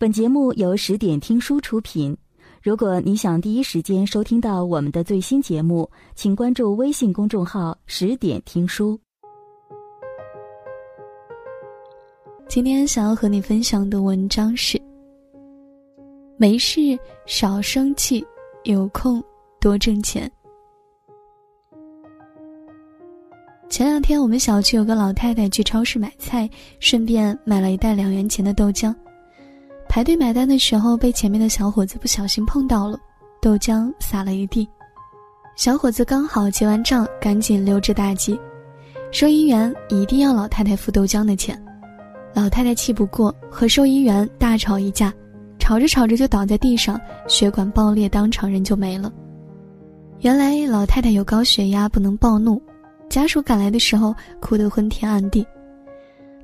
本节目由十点听书出品。如果你想第一时间收听到我们的最新节目，请关注微信公众号“十点听书”。今天想要和你分享的文章是：没事少生气，有空多挣钱。前两天我们小区有个老太太去超市买菜，顺便买了一袋两元钱的豆浆。排队买单的时候，被前面的小伙子不小心碰到了，豆浆洒了一地。小伙子刚好结完账，赶紧溜之大吉。收银员一定要老太太付豆浆的钱。老太太气不过，和收银员大吵一架，吵着吵着就倒在地上，血管爆裂，当场人就没了。原来老太太有高血压，不能暴怒。家属赶来的时候，哭得昏天暗地。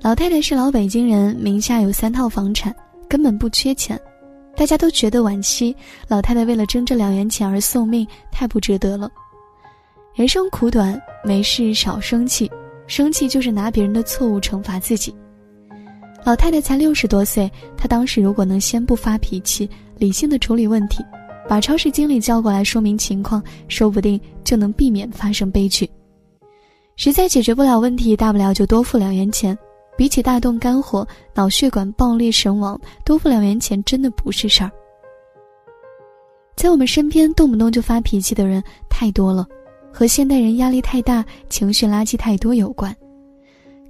老太太是老北京人，名下有三套房产。根本不缺钱，大家都觉得惋惜。老太太为了争这两元钱而送命，太不值得了。人生苦短，没事少生气，生气就是拿别人的错误惩罚自己。老太太才六十多岁，她当时如果能先不发脾气，理性的处理问题，把超市经理叫过来说明情况，说不定就能避免发生悲剧。实在解决不了问题，大不了就多付两元钱。比起大动肝火、脑血管爆裂身亡，多付两元钱真的不是事儿。在我们身边，动不动就发脾气的人太多了，和现代人压力太大、情绪垃圾太多有关。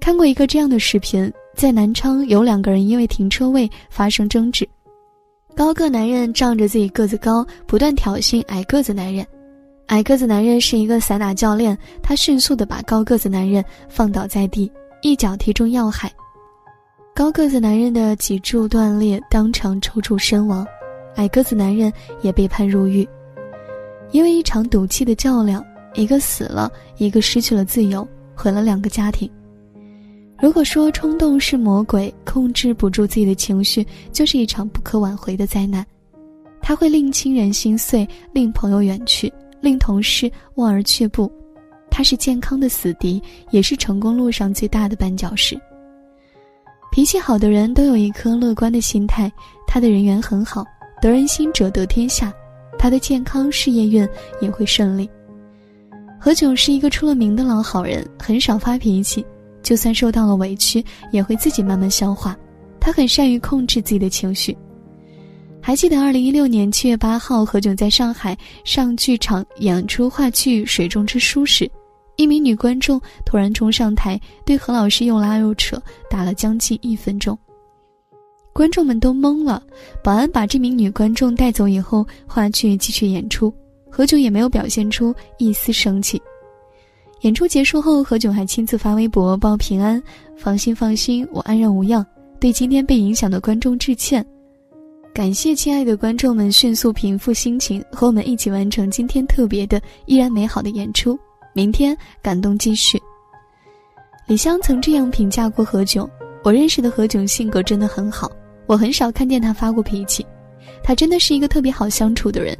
看过一个这样的视频，在南昌有两个人因为停车位发生争执，高个男人仗着自己个子高，不断挑衅矮个子男人。矮个子男人是一个散打教练，他迅速的把高个子男人放倒在地。一脚踢中要害，高个子男人的脊柱断裂，当场抽搐身亡；矮个子男人也被判入狱。因为一场赌气的较量，一个死了，一个失去了自由，毁了两个家庭。如果说冲动是魔鬼，控制不住自己的情绪就是一场不可挽回的灾难，它会令亲人心碎，令朋友远去，令同事望而却步。他是健康的死敌，也是成功路上最大的绊脚石。脾气好的人都有一颗乐观的心态，他的人缘很好，得人心者得天下，他的健康事业运也会顺利。何炅是一个出了名的老好人，很少发脾气，就算受到了委屈，也会自己慢慢消化。他很善于控制自己的情绪。还记得二零一六年七月八号，何炅在上海上剧场演出话剧《水中之书》时。一名女观众突然冲上台，对何老师又拉又扯，打了将近一分钟。观众们都懵了。保安把这名女观众带走以后，话剧继续演出，何炅也没有表现出一丝生气。演出结束后，何炅还亲自发微博报平安：“放心放心，我安然无恙。”对今天被影响的观众致歉，感谢亲爱的观众们迅速平复心情，和我们一起完成今天特别的、依然美好的演出。明天感动继续。李湘曾这样评价过何炅：“我认识的何炅性格真的很好，我很少看见他发过脾气，他真的是一个特别好相处的人。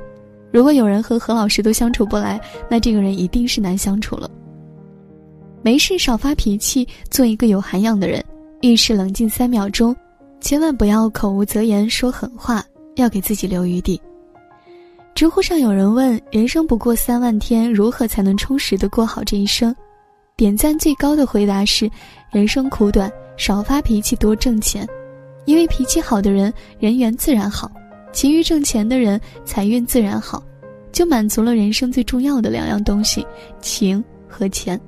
如果有人和何老师都相处不来，那这个人一定是难相处了。没事少发脾气，做一个有涵养的人，遇事冷静三秒钟，千万不要口无择言说狠话，要给自己留余地。”知乎上有人问：“人生不过三万天，如何才能充实的过好这一生？”点赞最高的回答是：“人生苦短，少发脾气，多挣钱。因为脾气好的人，人缘自然好；勤于挣钱的人，财运自然好。就满足了人生最重要的两样东西：情和钱。”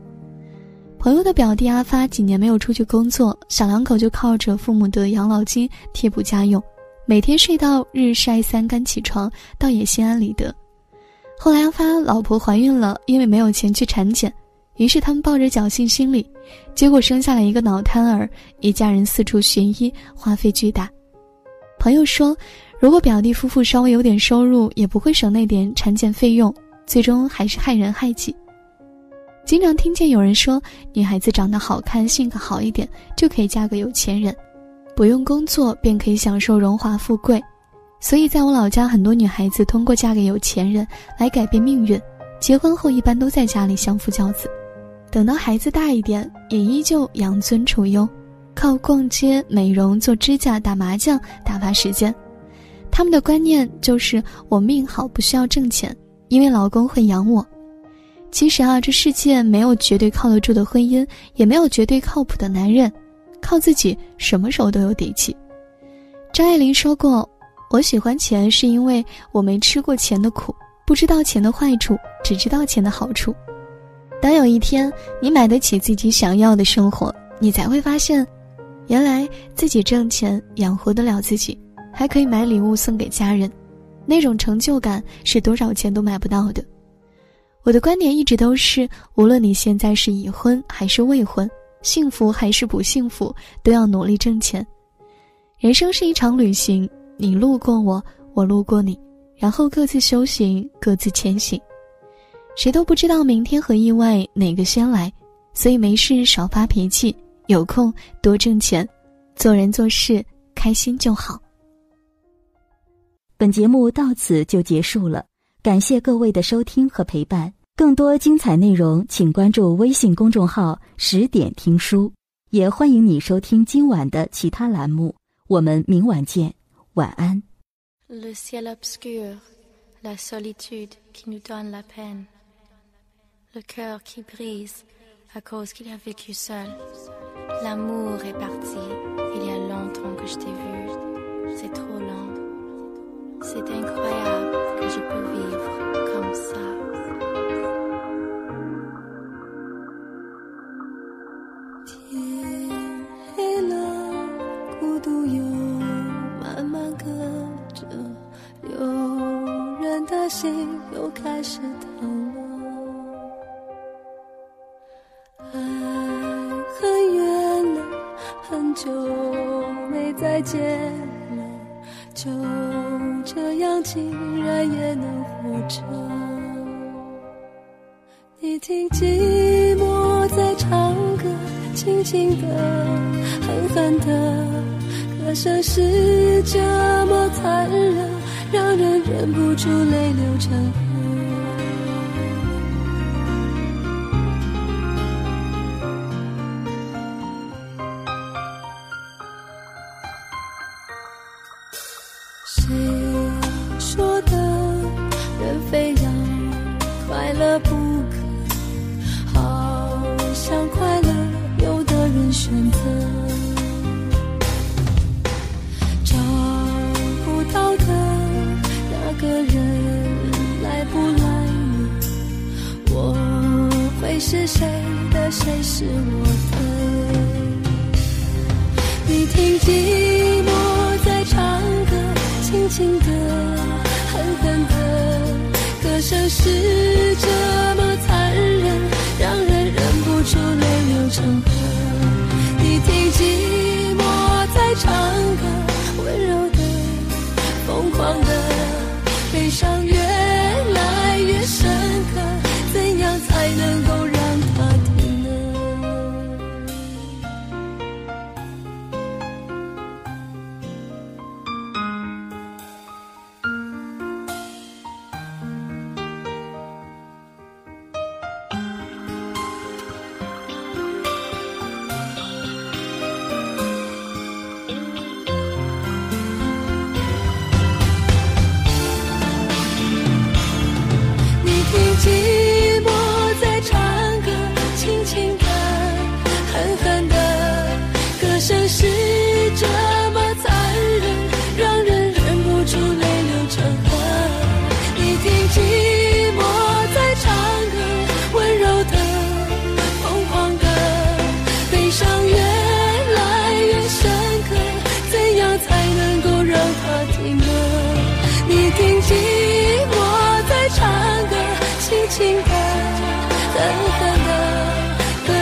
朋友的表弟阿发几年没有出去工作，小两口就靠着父母的养老金贴补家用。每天睡到日晒三竿起床，倒也心安理得。后来阿发老婆怀孕了，因为没有钱去产检，于是他们抱着侥幸心理，结果生下了一个脑瘫儿。一家人四处寻医，花费巨大。朋友说，如果表弟夫妇稍微有点收入，也不会省那点产检费用，最终还是害人害己。经常听见有人说，女孩子长得好看，性格好一点，就可以嫁个有钱人。不用工作便可以享受荣华富贵，所以在我老家，很多女孩子通过嫁给有钱人来改变命运。结婚后一般都在家里相夫教子，等到孩子大一点，也依旧养尊处优。靠逛街、美容、做指甲、打麻将打发时间。他们的观念就是我命好，不需要挣钱，因为老公会养我。其实啊，这世界没有绝对靠得住的婚姻，也没有绝对靠谱的男人，靠自己什么时候都有底气。张爱玲说过：“我喜欢钱，是因为我没吃过钱的苦，不知道钱的坏处，只知道钱的好处。当有一天你买得起自己想要的生活，你才会发现，原来自己挣钱养活得了自己，还可以买礼物送给家人，那种成就感是多少钱都买不到的。”我的观点一直都是，无论你现在是已婚还是未婚，幸福还是不幸福，都要努力挣钱。人生是一场旅行，你路过我，我路过你，然后各自修行，各自前行。谁都不知道明天和意外哪个先来，所以没事少发脾气，有空多挣钱，做人做事开心就好。本节目到此就结束了，感谢各位的收听和陪伴。更多精彩内容，请关注微信公众号“十点听书”，也欢迎你收听今晚的其他栏目。我们明晚见，晚安。开始疼了，爱很远了，很久没再见了，就这样竟然也能活着。你听寂寞在唱歌，轻轻的，狠狠的，歌声是这么残忍。让人忍不住泪流成河。选择找不到的那个人来不来？我会。是谁的，谁是我的？你听寂寞在唱歌，轻轻的，狠狠的，歌声是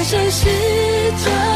谁是真